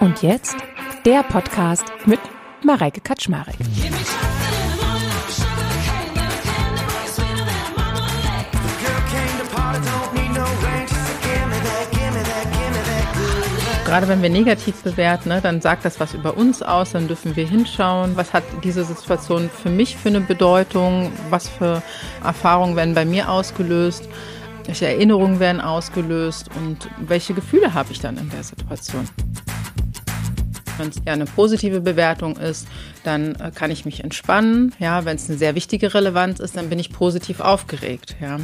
Und jetzt der Podcast mit Mareike Kaczmarek. Gerade wenn wir negativ bewerten, ne, dann sagt das was über uns aus, dann dürfen wir hinschauen, was hat diese Situation für mich für eine Bedeutung, was für Erfahrungen werden bei mir ausgelöst, welche Erinnerungen werden ausgelöst und welche Gefühle habe ich dann in der Situation. Wenn es eher eine positive Bewertung ist, dann äh, kann ich mich entspannen. Ja, wenn es eine sehr wichtige Relevanz ist, dann bin ich positiv aufgeregt. Ja,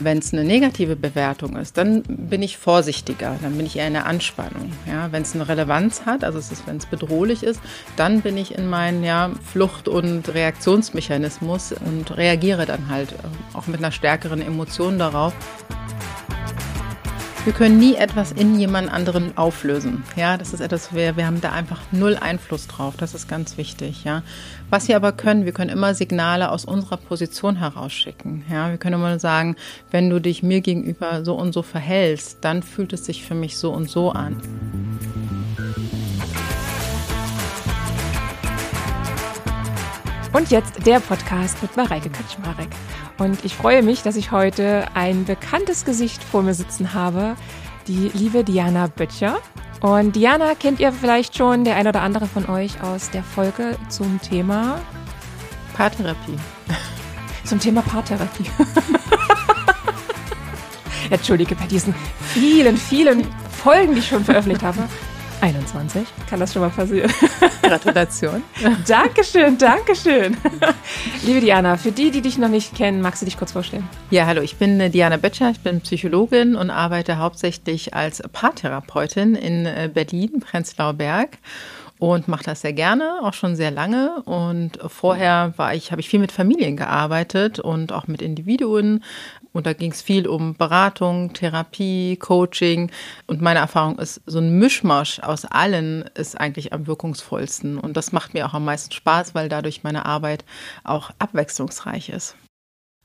wenn es eine negative Bewertung ist, dann bin ich vorsichtiger, dann bin ich eher in der Anspannung. Ja, wenn es eine Relevanz hat, also wenn es bedrohlich ist, dann bin ich in meinen ja, Flucht- und Reaktionsmechanismus und reagiere dann halt äh, auch mit einer stärkeren Emotion darauf. Wir können nie etwas in jemand anderen auflösen. Ja, das ist etwas, wir, wir haben da einfach null Einfluss drauf. Das ist ganz wichtig. Ja, was wir aber können, wir können immer Signale aus unserer Position herausschicken. Ja, wir können immer sagen, wenn du dich mir gegenüber so und so verhältst, dann fühlt es sich für mich so und so an. Und jetzt der Podcast mit Mareike Kaczmarek. Und ich freue mich, dass ich heute ein bekanntes Gesicht vor mir sitzen habe, die liebe Diana Böttcher. Und Diana kennt ihr vielleicht schon, der ein oder andere von euch, aus der Folge zum Thema Paartherapie. Zum Thema Paartherapie. Entschuldige, bei diesen vielen, vielen Folgen, die ich schon veröffentlicht habe. 21. Kann das schon mal passieren? Gratulation. Dankeschön, Dankeschön. Liebe Diana, für die, die dich noch nicht kennen, magst du dich kurz vorstellen? Ja, hallo, ich bin äh, Diana Böttcher, ich bin Psychologin und arbeite hauptsächlich als Paartherapeutin in äh, Berlin, Prenzlauer Berg und mache das sehr gerne, auch schon sehr lange. Und vorher war ich, habe ich viel mit Familien gearbeitet und auch mit Individuen, und da ging es viel um Beratung, Therapie, Coaching. Und meine Erfahrung ist, so ein Mischmasch aus allen ist eigentlich am wirkungsvollsten. Und das macht mir auch am meisten Spaß, weil dadurch meine Arbeit auch abwechslungsreich ist.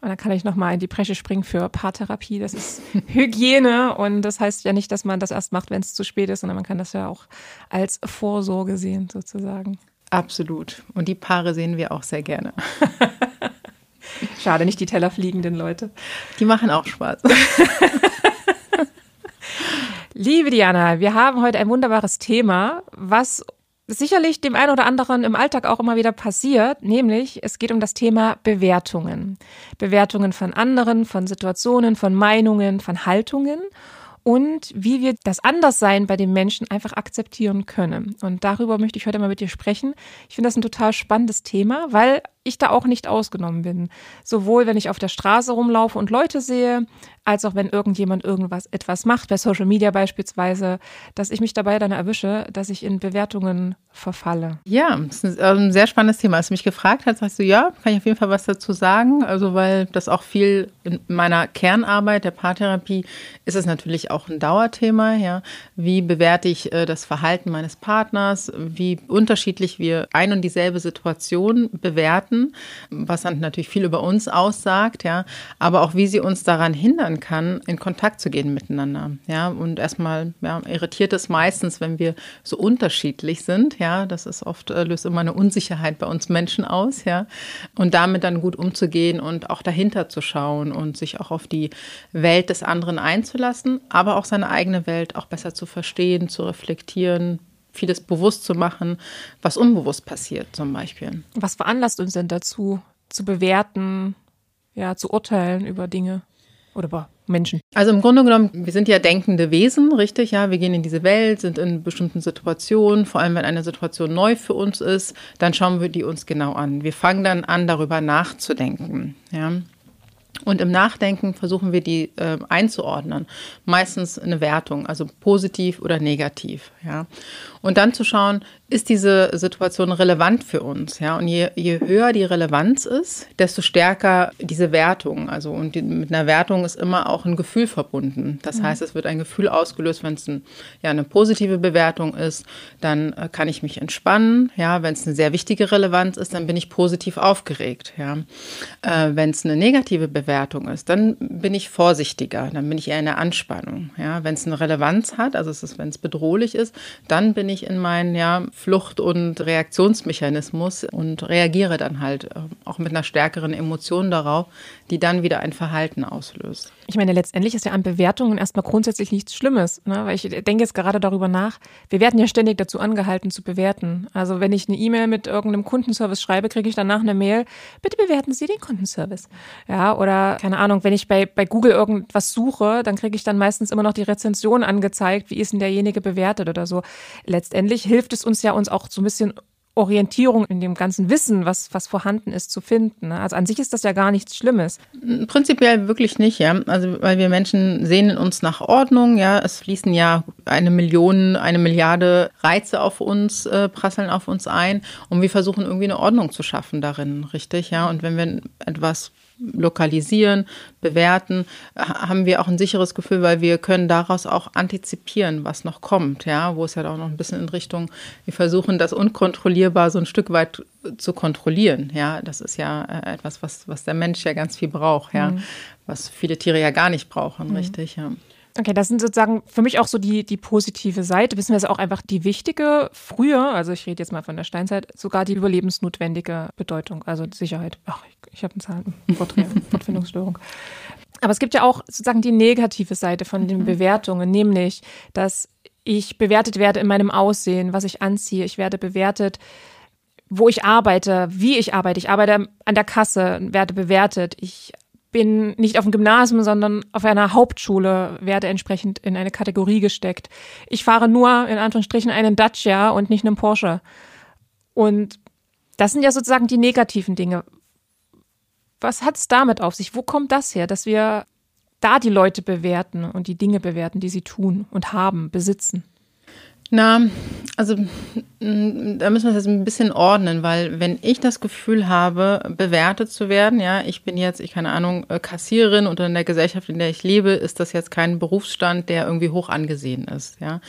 Und dann kann ich nochmal in die Bresche springen für Paartherapie. Das ist Hygiene und das heißt ja nicht, dass man das erst macht, wenn es zu spät ist, sondern man kann das ja auch als Vorsorge sehen, sozusagen. Absolut. Und die Paare sehen wir auch sehr gerne. Schade, nicht die tellerfliegenden Leute. Die machen auch Spaß. Liebe Diana, wir haben heute ein wunderbares Thema, was sicherlich dem einen oder anderen im Alltag auch immer wieder passiert, nämlich es geht um das Thema Bewertungen. Bewertungen von anderen, von Situationen, von Meinungen, von Haltungen und wie wir das Anderssein bei den Menschen einfach akzeptieren können. Und darüber möchte ich heute mal mit dir sprechen. Ich finde das ein total spannendes Thema, weil ich da auch nicht ausgenommen bin. Sowohl wenn ich auf der Straße rumlaufe und Leute sehe, als auch wenn irgendjemand irgendwas etwas macht, bei Social Media beispielsweise, dass ich mich dabei dann erwische, dass ich in Bewertungen verfalle. Ja, das ist ein sehr spannendes Thema. Als du mich gefragt hast, sagst du, ja, kann ich auf jeden Fall was dazu sagen. Also, weil das auch viel in meiner Kernarbeit der Paartherapie ist es natürlich auch ein Dauerthema. Ja, wie bewerte ich äh, das Verhalten meines Partners? Wie unterschiedlich wir ein und dieselbe Situation bewerten, was dann natürlich viel über uns aussagt. Ja, aber auch wie sie uns daran hindern kann, in Kontakt zu gehen miteinander. Ja, und erstmal ja, irritiert es meistens, wenn wir so unterschiedlich sind. Ja, das ist oft, äh, löst immer eine Unsicherheit bei uns Menschen aus. Ja, und damit dann gut umzugehen und auch dahinter zu schauen und sich auch auf die Welt des anderen einzulassen, aber auch seine eigene Welt auch besser zu verstehen, zu reflektieren, vieles bewusst zu machen, was unbewusst passiert zum Beispiel. Was veranlasst uns denn dazu, zu bewerten, ja, zu urteilen über Dinge? oder bei Menschen? Also im Grunde genommen, wir sind ja denkende Wesen, richtig? Ja, wir gehen in diese Welt, sind in bestimmten Situationen, vor allem wenn eine Situation neu für uns ist, dann schauen wir die uns genau an. Wir fangen dann an, darüber nachzudenken. Ja. Und im Nachdenken versuchen wir die äh, einzuordnen. Meistens eine Wertung, also positiv oder negativ. Ja. Und dann zu schauen, ist diese Situation relevant für uns? Ja, und je, je höher die Relevanz ist, desto stärker diese Wertung. Also, und die, mit einer Wertung ist immer auch ein Gefühl verbunden. Das mhm. heißt, es wird ein Gefühl ausgelöst, wenn es ein, ja, eine positive Bewertung ist, dann äh, kann ich mich entspannen. Ja, wenn es eine sehr wichtige Relevanz ist, dann bin ich positiv aufgeregt. Ja, äh, wenn es eine negative Bewertung Bewertung ist, dann bin ich vorsichtiger, dann bin ich eher in der Anspannung. Ja, wenn es eine Relevanz hat, also wenn es bedrohlich ist, dann bin ich in meinen ja, Flucht- und Reaktionsmechanismus und reagiere dann halt äh, auch mit einer stärkeren Emotion darauf, die dann wieder ein Verhalten auslöst. Ich meine, letztendlich ist ja an Bewertungen erstmal grundsätzlich nichts Schlimmes, ne? weil ich denke jetzt gerade darüber nach. Wir werden ja ständig dazu angehalten zu bewerten. Also wenn ich eine E-Mail mit irgendeinem Kundenservice schreibe, kriege ich danach eine Mail, bitte bewerten Sie den Kundenservice. Ja, oder keine Ahnung, wenn ich bei, bei Google irgendwas suche, dann kriege ich dann meistens immer noch die Rezension angezeigt, wie ist denn derjenige bewertet oder so. Letztendlich hilft es uns ja uns auch so ein bisschen Orientierung in dem ganzen Wissen, was, was vorhanden ist, zu finden. Ne? Also an sich ist das ja gar nichts Schlimmes. Prinzipiell wirklich nicht, ja. Also weil wir Menschen sehnen uns nach Ordnung, ja. Es fließen ja eine Million, eine Milliarde Reize auf uns, äh, prasseln auf uns ein und wir versuchen irgendwie eine Ordnung zu schaffen darin, richtig, ja. Und wenn wir etwas lokalisieren, bewerten, haben wir auch ein sicheres Gefühl, weil wir können daraus auch antizipieren, was noch kommt, ja, wo es ja auch noch ein bisschen in Richtung, wir versuchen das unkontrollierbar so ein Stück weit zu kontrollieren, ja, das ist ja äh, etwas, was, was der Mensch ja ganz viel braucht, ja, mhm. was viele Tiere ja gar nicht brauchen, mhm. richtig, ja. Okay, das sind sozusagen für mich auch so die, die positive Seite, beziehungsweise auch einfach die wichtige, früher, also ich rede jetzt mal von der Steinzeit, sogar die überlebensnotwendige Bedeutung, also Sicherheit. Ach, ich, ich habe einen Zahlen, Wortfindungsstörung. Aber es gibt ja auch sozusagen die negative Seite von den mhm. Bewertungen, nämlich, dass ich bewertet werde in meinem Aussehen, was ich anziehe. Ich werde bewertet, wo ich arbeite, wie ich arbeite. Ich arbeite an der Kasse, werde bewertet. Ich bin nicht auf dem Gymnasium, sondern auf einer Hauptschule, werde entsprechend in eine Kategorie gesteckt. Ich fahre nur in Anführungsstrichen einen Dacia und nicht einen Porsche. Und das sind ja sozusagen die negativen Dinge. Was hat es damit auf sich? Wo kommt das her, dass wir da die Leute bewerten und die Dinge bewerten, die sie tun und haben, besitzen? Na, also da müssen wir das ein bisschen ordnen, weil wenn ich das Gefühl habe, bewertet zu werden, ja, ich bin jetzt, ich keine Ahnung, äh, Kassiererin und in der Gesellschaft, in der ich lebe, ist das jetzt kein Berufsstand, der irgendwie hoch angesehen ist, ja.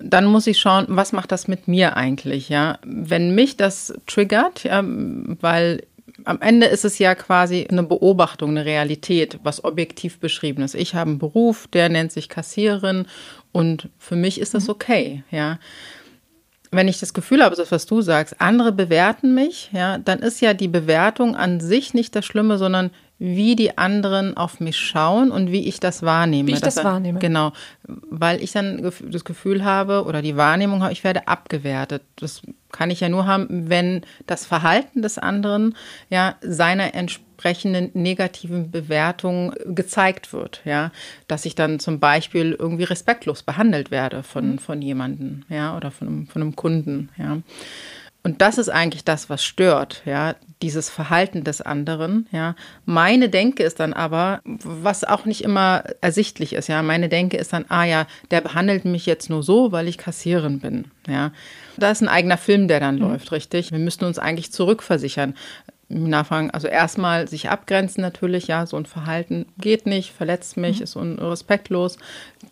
Dann muss ich schauen, was macht das mit mir eigentlich, ja. Wenn mich das triggert, ja, weil am Ende ist es ja quasi eine Beobachtung, eine Realität, was objektiv beschrieben ist. Ich habe einen Beruf, der nennt sich Kassiererin und für mich ist das mhm. okay, ja. Wenn ich das Gefühl habe, das, was du sagst, andere bewerten mich, ja, dann ist ja die Bewertung an sich nicht das Schlimme, sondern wie die anderen auf mich schauen und wie ich das wahrnehme. Wie ich das, das wahrnehme. Genau, weil ich dann das Gefühl habe oder die Wahrnehmung habe, ich werde abgewertet. Das kann ich ja nur haben, wenn das Verhalten des anderen ja seiner entsprechenden negativen Bewertung gezeigt wird. Ja, dass ich dann zum Beispiel irgendwie respektlos behandelt werde von, mhm. von jemandem, ja, oder von einem, von einem Kunden, ja. Und das ist eigentlich das, was stört, ja, dieses Verhalten des anderen, ja. Meine Denke ist dann aber, was auch nicht immer ersichtlich ist, ja. Meine Denke ist dann, ah ja, der behandelt mich jetzt nur so, weil ich Kassierin bin, ja. Da ist ein eigener Film, der dann mhm. läuft, richtig. Wir müssten uns eigentlich zurückversichern. Nachfragen, also erstmal sich abgrenzen natürlich, ja, so ein Verhalten geht nicht, verletzt mich, mhm. ist unrespektlos.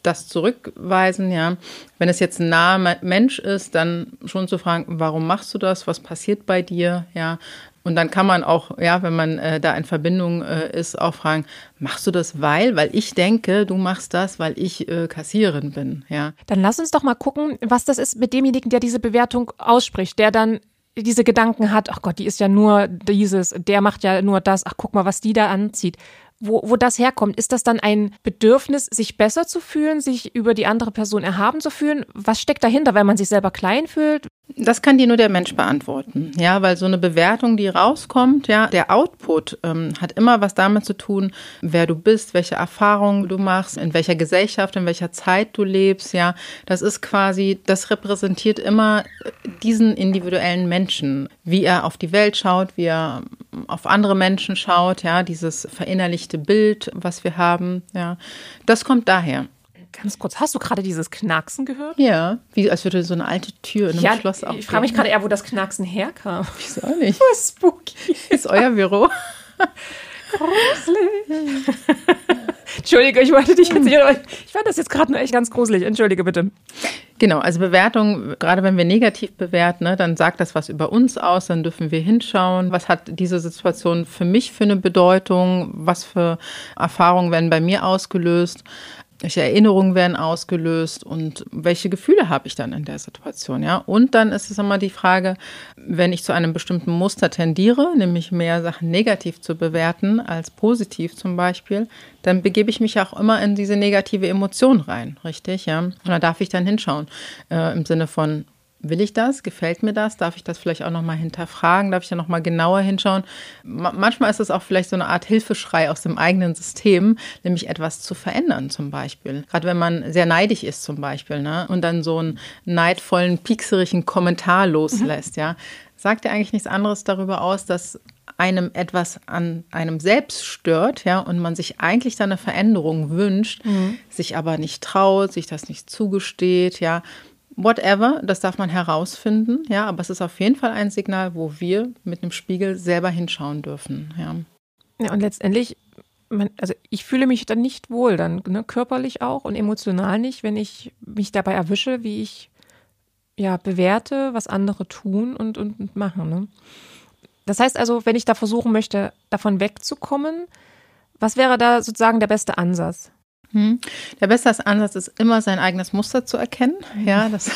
Das zurückweisen, ja. Wenn es jetzt ein naher Mensch ist, dann schon zu fragen, warum machst du das? Was passiert bei dir? Ja. Und dann kann man auch, ja, wenn man äh, da in Verbindung äh, ist, auch fragen, machst du das weil? Weil ich denke, du machst das, weil ich äh, Kassiererin bin, ja. Dann lass uns doch mal gucken, was das ist mit demjenigen, der diese Bewertung ausspricht, der dann diese Gedanken hat, ach Gott, die ist ja nur dieses, der macht ja nur das, ach guck mal, was die da anzieht. Wo, wo das herkommt, ist das dann ein Bedürfnis, sich besser zu fühlen, sich über die andere Person erhaben zu fühlen? Was steckt dahinter, weil man sich selber klein fühlt? Das kann dir nur der Mensch beantworten, ja, weil so eine Bewertung, die rauskommt, ja, der Output ähm, hat immer was damit zu tun, wer du bist, welche Erfahrungen du machst, in welcher Gesellschaft, in welcher Zeit du lebst, ja. Das ist quasi, das repräsentiert immer diesen individuellen Menschen, wie er auf die Welt schaut, wie er auf andere Menschen schaut, ja, dieses verinnerlichte Bild, was wir haben, ja. Das kommt daher. Ganz kurz, hast du gerade dieses Knacksen gehört? Ja, wie als würde so eine alte Tür in einem ja, Schloss aufgehen. Ich frage mich gerade eher, wo das Knacksen herkam. Wieso auch nicht? Oh, spooky. Ist euer Büro? Gruselig. Entschuldige, ich wollte dich jetzt nicht, aber ich fand das jetzt gerade nur echt ganz gruselig. Entschuldige bitte. Genau, also Bewertung, gerade wenn wir negativ bewerten, ne, dann sagt das was über uns aus, dann dürfen wir hinschauen, was hat diese Situation für mich für eine Bedeutung, was für Erfahrungen werden bei mir ausgelöst welche Erinnerungen werden ausgelöst und welche Gefühle habe ich dann in der Situation, ja? Und dann ist es immer die Frage, wenn ich zu einem bestimmten Muster tendiere, nämlich mehr Sachen negativ zu bewerten als positiv zum Beispiel, dann begebe ich mich auch immer in diese negative Emotion rein, richtig, ja? Und da darf ich dann hinschauen äh, im Sinne von Will ich das? Gefällt mir das? Darf ich das vielleicht auch nochmal hinterfragen? Darf ich da nochmal genauer hinschauen? manchmal ist es auch vielleicht so eine Art Hilfeschrei aus dem eigenen System, nämlich etwas zu verändern zum Beispiel. Gerade wenn man sehr neidig ist zum Beispiel ne? und dann so einen neidvollen, piekserigen Kommentar loslässt, mhm. ja, sagt ja eigentlich nichts anderes darüber aus, dass einem etwas an einem selbst stört, ja, und man sich eigentlich da eine Veränderung wünscht, mhm. sich aber nicht traut, sich das nicht zugesteht, ja, whatever, das darf man herausfinden, ja, aber es ist auf jeden Fall ein Signal, wo wir mit einem Spiegel selber hinschauen dürfen, ja. Ja, und letztendlich, man, also ich fühle mich dann nicht wohl, dann ne, körperlich auch und emotional nicht, wenn ich mich dabei erwische, wie ich ja bewerte, was andere tun und, und, und machen. Ne? Das heißt also, wenn ich da versuchen möchte, davon wegzukommen, was wäre da sozusagen der beste Ansatz? Hm. Der beste Ansatz ist immer sein eigenes Muster zu erkennen. Ja, das,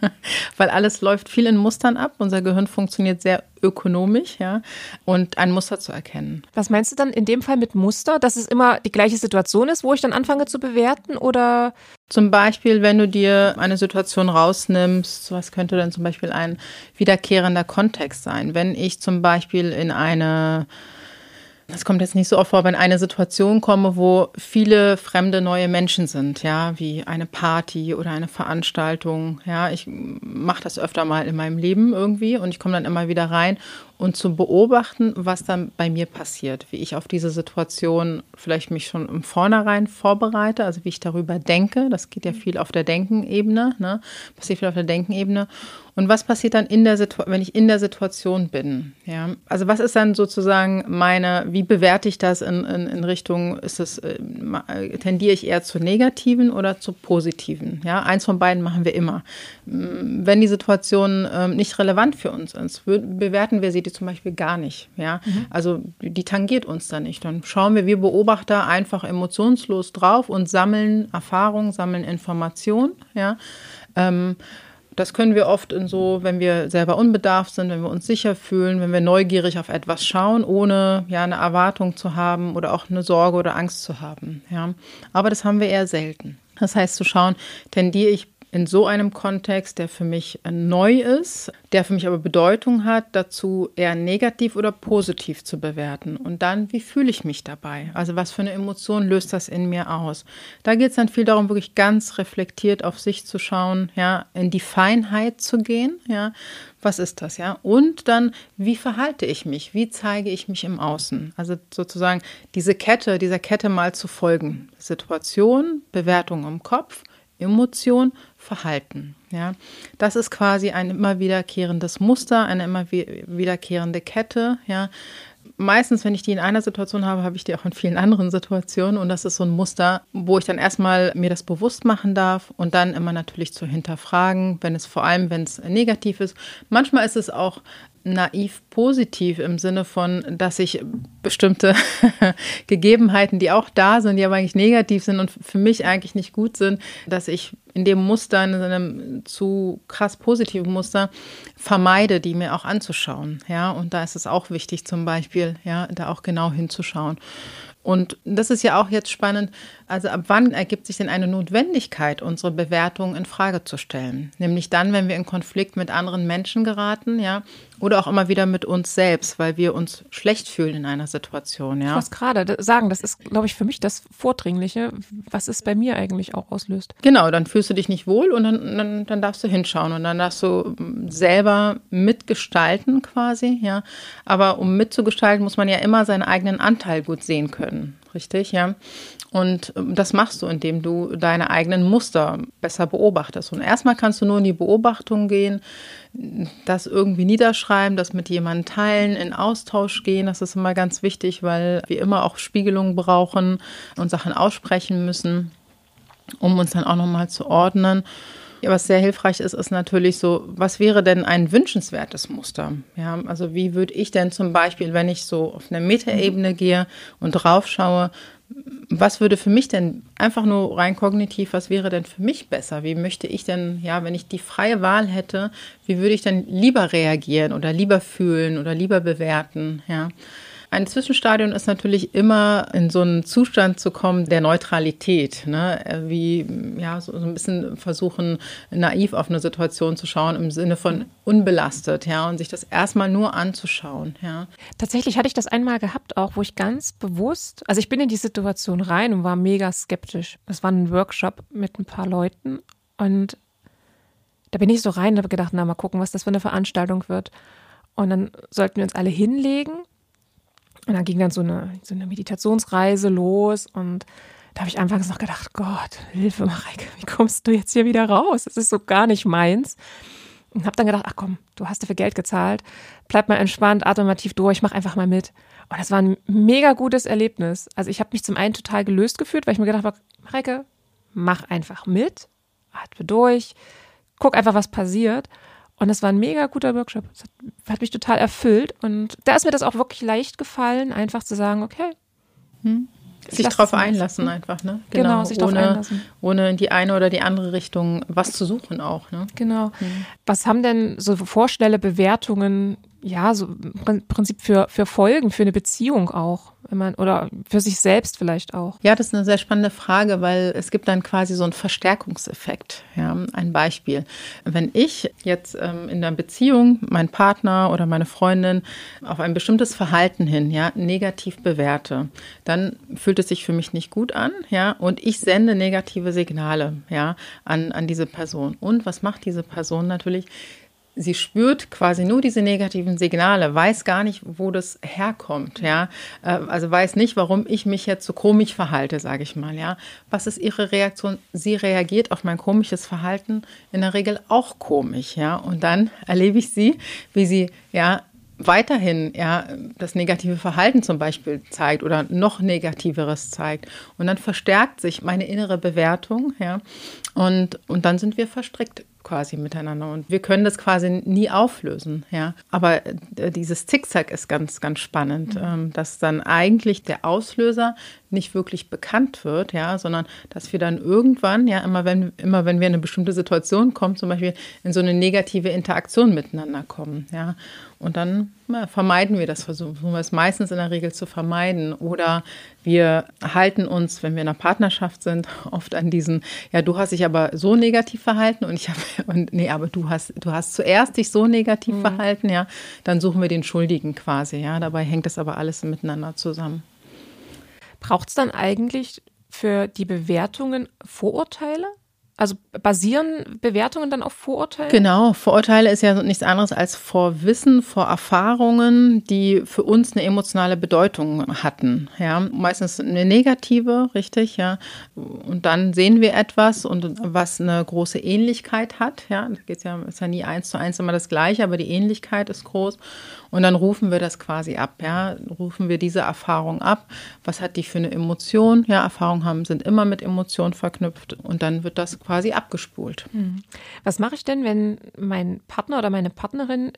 weil alles läuft viel in Mustern ab. Unser Gehirn funktioniert sehr ökonomisch, ja, und ein Muster zu erkennen. Was meinst du dann in dem Fall mit Muster, dass es immer die gleiche Situation ist, wo ich dann anfange zu bewerten oder? Zum Beispiel, wenn du dir eine Situation rausnimmst, was könnte denn zum Beispiel ein wiederkehrender Kontext sein? Wenn ich zum Beispiel in eine das kommt jetzt nicht so oft vor, wenn eine Situation komme, wo viele fremde neue Menschen sind, ja, wie eine Party oder eine Veranstaltung. Ja, ich mache das öfter mal in meinem Leben irgendwie und ich komme dann immer wieder rein und zu beobachten, was dann bei mir passiert, wie ich auf diese Situation vielleicht mich schon im Vornherein vorbereite, also wie ich darüber denke. Das geht ja viel auf der Denkenebene, ne? passiert viel auf der Denkenebene. Und was passiert dann in der Situation, wenn ich in der Situation bin? Ja, also was ist dann sozusagen meine, wie bewerte ich das in, in, in Richtung, ist es, äh, tendiere ich eher zu negativen oder zu positiven? Ja, eins von beiden machen wir immer. Wenn die Situation äh, nicht relevant für uns ist, bewerten wir sie zum Beispiel gar nicht. Ja? Mhm. Also die tangiert uns da nicht. Dann schauen wir, wir Beobachter, einfach emotionslos drauf und sammeln Erfahrungen, sammeln Informationen. Ja? Ähm, das können wir oft in so, wenn wir selber unbedarft sind, wenn wir uns sicher fühlen, wenn wir neugierig auf etwas schauen, ohne ja eine Erwartung zu haben oder auch eine Sorge oder Angst zu haben. Ja. Aber das haben wir eher selten. Das heißt, zu schauen, tendiere ich in so einem Kontext, der für mich neu ist, der für mich aber Bedeutung hat, dazu eher negativ oder positiv zu bewerten. Und dann, wie fühle ich mich dabei? Also was für eine Emotion löst das in mir aus? Da geht es dann viel darum, wirklich ganz reflektiert auf sich zu schauen, ja, in die Feinheit zu gehen, ja. Was ist das, ja? Und dann, wie verhalte ich mich? Wie zeige ich mich im Außen? Also sozusagen diese Kette, dieser Kette mal zu folgen. Situation, Bewertung im Kopf, Emotion, Verhalten. Ja, das ist quasi ein immer wiederkehrendes Muster, eine immer wiederkehrende Kette. Ja, meistens, wenn ich die in einer Situation habe, habe ich die auch in vielen anderen Situationen. Und das ist so ein Muster, wo ich dann erstmal mir das bewusst machen darf und dann immer natürlich zu hinterfragen, wenn es vor allem, wenn es negativ ist. Manchmal ist es auch naiv positiv im Sinne von, dass ich bestimmte Gegebenheiten, die auch da sind, die aber eigentlich negativ sind und für mich eigentlich nicht gut sind, dass ich in dem Muster, in einem zu krass positiven Muster vermeide, die mir auch anzuschauen. Ja, und da ist es auch wichtig, zum Beispiel, ja, da auch genau hinzuschauen. Und das ist ja auch jetzt spannend. Also ab wann ergibt sich denn eine Notwendigkeit, unsere Bewertung in Frage zu stellen? Nämlich dann, wenn wir in Konflikt mit anderen Menschen geraten, ja, oder auch immer wieder mit uns selbst, weil wir uns schlecht fühlen in einer Situation, ja. Ich muss gerade sagen, das ist, glaube ich, für mich das Vordringliche, was es bei mir eigentlich auch auslöst. Genau, dann fühlst du dich nicht wohl und dann, dann, dann darfst du hinschauen und dann darfst du selber mitgestalten quasi, ja. Aber um mitzugestalten, muss man ja immer seinen eigenen Anteil gut sehen können, richtig, ja. Und ähm, das machst du, indem du deine eigenen Muster besser beobachtest. Und erstmal kannst du nur in die Beobachtung gehen, das irgendwie niederschreiben, das mit jemandem teilen, in Austausch gehen. Das ist immer ganz wichtig, weil wir immer auch Spiegelungen brauchen und Sachen aussprechen müssen, um uns dann auch nochmal zu ordnen. Was sehr hilfreich ist, ist natürlich so, was wäre denn ein wünschenswertes Muster? Ja, also wie würde ich denn zum Beispiel, wenn ich so auf eine Metaebene gehe und drauf schaue, was würde für mich denn einfach nur rein kognitiv, was wäre denn für mich besser? Wie möchte ich denn, ja, wenn ich die freie Wahl hätte, wie würde ich denn lieber reagieren oder lieber fühlen oder lieber bewerten? Ja. Ein Zwischenstadium ist natürlich immer in so einen Zustand zu kommen der Neutralität, ne? wie ja so, ein bisschen versuchen naiv auf eine Situation zu schauen im Sinne von unbelastet, ja, und sich das erstmal nur anzuschauen, ja. Tatsächlich hatte ich das einmal gehabt, auch wo ich ganz bewusst, also ich bin in die Situation rein und war mega skeptisch. Es war ein Workshop mit ein paar Leuten und da bin ich so rein und habe gedacht, na mal gucken, was das für eine Veranstaltung wird. Und dann sollten wir uns alle hinlegen und dann ging dann so eine, so eine Meditationsreise los und da habe ich anfangs noch gedacht, Gott, Hilfe, Mareike, wie kommst du jetzt hier wieder raus? Das ist so gar nicht meins. Und habe dann gedacht, ach komm, du hast dafür Geld gezahlt, bleib mal entspannt, atme mal tief durch, mach einfach mal mit. Und das war ein mega gutes Erlebnis. Also ich habe mich zum einen total gelöst gefühlt, weil ich mir gedacht habe, Mareike, mach einfach mit, atme durch, guck einfach, was passiert. Und es war ein mega guter Workshop. Es hat, hat, mich total erfüllt. Und da ist mir das auch wirklich leicht gefallen, einfach zu sagen, okay. Hm. Sich drauf einlassen einfach, ne? Genau, genau sich ohne, drauf einlassen. Ohne in die eine oder die andere Richtung was zu suchen auch, ne? Genau. Hm. Was haben denn so Vorstelle, Bewertungen ja, so im Prinzip für, für Folgen, für eine Beziehung auch, wenn man, oder für sich selbst vielleicht auch. Ja, das ist eine sehr spannende Frage, weil es gibt dann quasi so einen Verstärkungseffekt. Ja, ein Beispiel. Wenn ich jetzt ähm, in der Beziehung meinen Partner oder meine Freundin auf ein bestimmtes Verhalten hin, ja, negativ bewerte, dann fühlt es sich für mich nicht gut an, ja, und ich sende negative Signale, ja, an, an diese Person. Und was macht diese Person natürlich? Sie spürt quasi nur diese negativen Signale, weiß gar nicht, wo das herkommt, ja. Äh, also weiß nicht, warum ich mich jetzt so komisch verhalte, sage ich mal, ja. Was ist ihre Reaktion? Sie reagiert auf mein komisches Verhalten in der Regel auch komisch, ja. Und dann erlebe ich sie, wie sie, ja, weiterhin ja das negative Verhalten zum Beispiel zeigt oder noch negativeres zeigt und dann verstärkt sich meine innere Bewertung ja und und dann sind wir verstrickt quasi miteinander. Und wir können das quasi nie auflösen, ja. Aber äh, dieses Zickzack ist ganz, ganz spannend, mhm. ähm, dass dann eigentlich der Auslöser nicht wirklich bekannt wird, ja, sondern dass wir dann irgendwann, ja, immer wenn, immer wenn wir in eine bestimmte Situation kommen, zum Beispiel in so eine negative Interaktion miteinander kommen, ja. Und dann ja, vermeiden wir das, versuchen wir es meistens in der Regel zu vermeiden. Oder wir halten uns, wenn wir in einer Partnerschaft sind, oft an diesen, ja, du hast dich aber so negativ verhalten und ich habe, und nee, aber du hast, du hast zuerst dich so negativ mhm. verhalten, ja, dann suchen wir den Schuldigen quasi, ja. Dabei hängt das aber alles miteinander zusammen. Braucht es dann eigentlich für die Bewertungen Vorurteile? Also basieren Bewertungen dann auf Vorurteilen? Genau, Vorurteile ist ja nichts anderes als Vorwissen, Vorerfahrungen, die für uns eine emotionale Bedeutung hatten. Ja, meistens eine negative, richtig, ja. Und dann sehen wir etwas und was eine große Ähnlichkeit hat. Ja, da geht's ja, ist ja nie eins zu eins immer das Gleiche, aber die Ähnlichkeit ist groß. Und dann rufen wir das quasi ab, ja, rufen wir diese Erfahrung ab. Was hat die für eine Emotion? Ja, Erfahrungen haben sind immer mit Emotionen verknüpft und dann wird das quasi abgespult. Hm. Was mache ich denn, wenn mein Partner oder meine Partnerin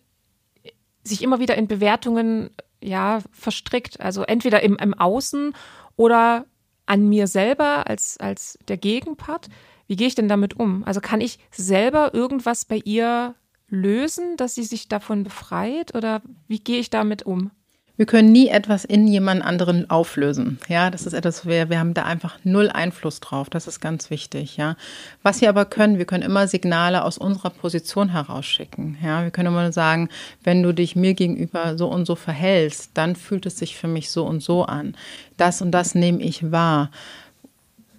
sich immer wieder in Bewertungen ja verstrickt? Also entweder im, im Außen oder an mir selber als, als der Gegenpart. Wie gehe ich denn damit um? Also kann ich selber irgendwas bei ihr lösen, dass sie sich davon befreit? Oder wie gehe ich damit um? Wir können nie etwas in jemand anderen auflösen. Ja, das ist etwas, wir, wir haben da einfach null Einfluss drauf. Das ist ganz wichtig. Ja, was wir aber können, wir können immer Signale aus unserer Position herausschicken. Ja, wir können immer sagen, wenn du dich mir gegenüber so und so verhältst, dann fühlt es sich für mich so und so an. Das und das nehme ich wahr.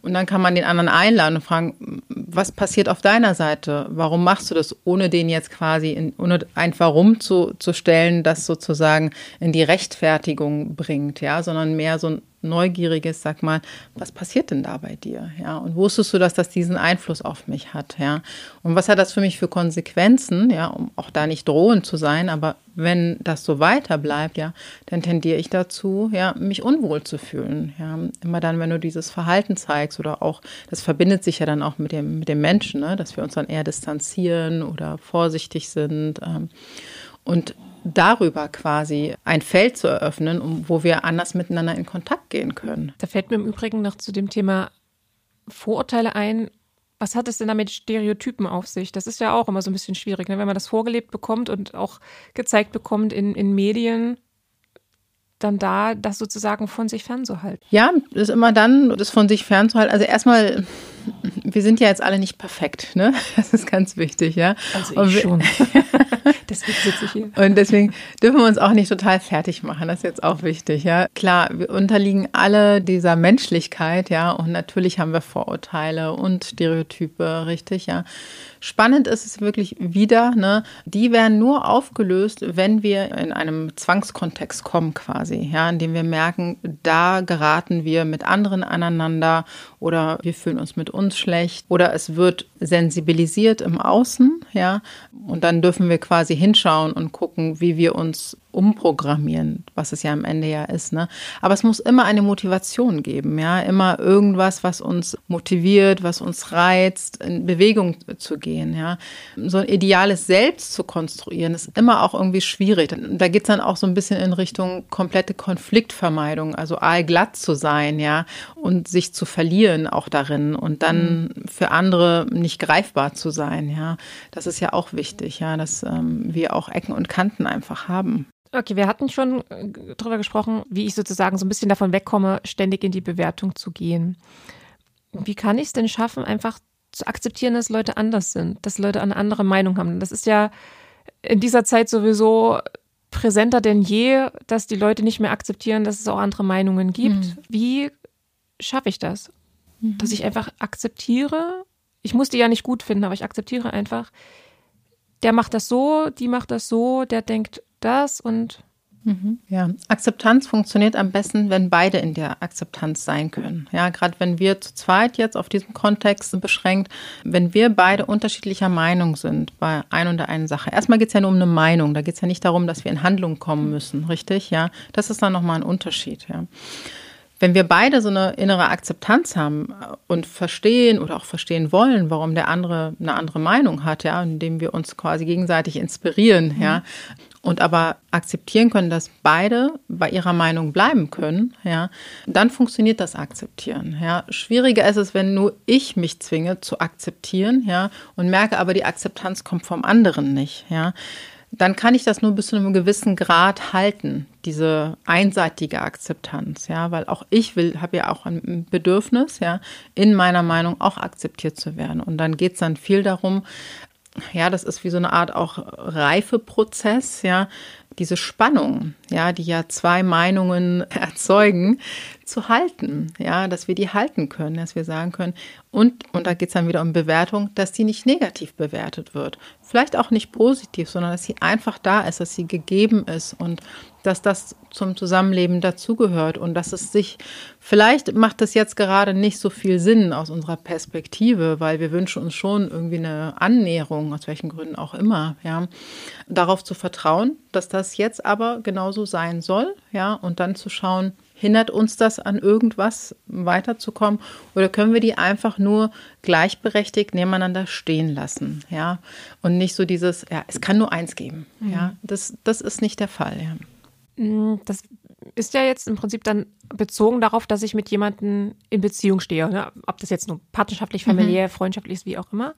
Und dann kann man den anderen einladen und fragen, was passiert auf deiner Seite? Warum machst du das, ohne den jetzt quasi, in, ohne ein Warum zu, zu stellen, das sozusagen in die Rechtfertigung bringt, ja, sondern mehr so neugierig ist, sag mal, was passiert denn da bei dir? Ja, und wusstest du, dass das diesen Einfluss auf mich hat? Ja, und was hat das für mich für Konsequenzen? Ja, um auch da nicht drohend zu sein, aber wenn das so weiter bleibt, ja, dann tendiere ich dazu, ja, mich unwohl zu fühlen. Ja, immer dann, wenn du dieses Verhalten zeigst oder auch, das verbindet sich ja dann auch mit dem, mit dem Menschen, ne, dass wir uns dann eher distanzieren oder vorsichtig sind. Ähm, und darüber quasi ein Feld zu eröffnen, um, wo wir anders miteinander in Kontakt gehen können. Da fällt mir im Übrigen noch zu dem Thema Vorurteile ein. Was hat es denn da mit Stereotypen auf sich? Das ist ja auch immer so ein bisschen schwierig, ne? wenn man das vorgelebt bekommt und auch gezeigt bekommt in, in Medien, dann da das sozusagen von sich fernzuhalten. Ja, das ist immer dann, das von sich fernzuhalten. Also erstmal wir sind ja jetzt alle nicht perfekt, ne? Das ist ganz wichtig, ja. Also ich schon. deswegen sitze ich hier. Und deswegen dürfen wir uns auch nicht total fertig machen. Das ist jetzt auch wichtig, ja. Klar, wir unterliegen alle dieser Menschlichkeit, ja. Und natürlich haben wir Vorurteile und Stereotype, richtig, ja. Spannend ist es wirklich wieder, ne? Die werden nur aufgelöst, wenn wir in einem Zwangskontext kommen, quasi, ja, indem wir merken, da geraten wir mit anderen aneinander oder wir fühlen uns mit uns schlecht oder es wird sensibilisiert im Außen, ja, und dann dürfen wir quasi hinschauen und gucken, wie wir uns umprogrammieren, was es ja am Ende ja ist. Ne? Aber es muss immer eine Motivation geben, ja, immer irgendwas, was uns motiviert, was uns reizt, in Bewegung zu gehen, ja. So ein ideales Selbst zu konstruieren, ist immer auch irgendwie schwierig. Da geht es dann auch so ein bisschen in Richtung komplette Konfliktvermeidung, also allglatt zu sein, ja, und sich zu verlieren auch darin und dann mhm. für andere nicht greifbar zu sein, ja. Das ist ja auch wichtig, ja, dass ähm, wir auch Ecken und Kanten einfach haben. Okay, wir hatten schon äh, darüber gesprochen, wie ich sozusagen so ein bisschen davon wegkomme, ständig in die Bewertung zu gehen. Wie kann ich es denn schaffen, einfach zu akzeptieren, dass Leute anders sind, dass Leute eine andere Meinung haben? Das ist ja in dieser Zeit sowieso präsenter denn je, dass die Leute nicht mehr akzeptieren, dass es auch andere Meinungen gibt. Mhm. Wie schaffe ich das? Mhm. Dass ich einfach akzeptiere, ich muss die ja nicht gut finden, aber ich akzeptiere einfach, der macht das so, die macht das so, der denkt das und mhm. ja, Akzeptanz funktioniert am besten, wenn beide in der Akzeptanz sein können. Ja, gerade wenn wir zu zweit jetzt auf diesem Kontext beschränkt, wenn wir beide unterschiedlicher Meinung sind bei ein und der einen Sache. Erstmal geht es ja nur um eine Meinung. Da geht es ja nicht darum, dass wir in Handlung kommen müssen, richtig? Ja, das ist dann nochmal ein Unterschied. Ja. Wenn wir beide so eine innere Akzeptanz haben und verstehen oder auch verstehen wollen, warum der andere eine andere Meinung hat, ja, indem wir uns quasi gegenseitig inspirieren, mhm. ja, und aber akzeptieren können, dass beide bei ihrer Meinung bleiben können, ja, dann funktioniert das Akzeptieren. Ja. Schwieriger ist es, wenn nur ich mich zwinge zu akzeptieren, ja, und merke aber, die Akzeptanz kommt vom anderen nicht, ja. Dann kann ich das nur bis zu einem gewissen Grad halten, diese einseitige Akzeptanz, ja, weil auch ich will, habe ja auch ein Bedürfnis, ja, in meiner Meinung auch akzeptiert zu werden. Und dann geht es dann viel darum, ja, das ist wie so eine Art auch Reifeprozess, ja, diese Spannung, ja, die ja zwei Meinungen erzeugen, zu halten, ja, dass wir die halten können, dass wir sagen können, und, und da geht es dann wieder um Bewertung, dass die nicht negativ bewertet wird. Vielleicht auch nicht positiv, sondern dass sie einfach da ist, dass sie gegeben ist und dass das zum Zusammenleben dazugehört und dass es sich, vielleicht macht das jetzt gerade nicht so viel Sinn aus unserer Perspektive, weil wir wünschen uns schon irgendwie eine Annäherung, aus welchen Gründen auch immer, ja, darauf zu vertrauen, dass das jetzt aber genauso sein soll, ja, und dann zu schauen, Hindert uns das an irgendwas weiterzukommen oder können wir die einfach nur gleichberechtigt nebeneinander stehen lassen, ja? Und nicht so dieses, ja, es kann nur eins geben, mhm. ja? Das, das ist nicht der Fall, ja. Mm, das ist ja jetzt im Prinzip dann bezogen darauf, dass ich mit jemandem in Beziehung stehe, ne? ob das jetzt nur partnerschaftlich, familiär, mhm. freundschaftlich ist, wie auch immer.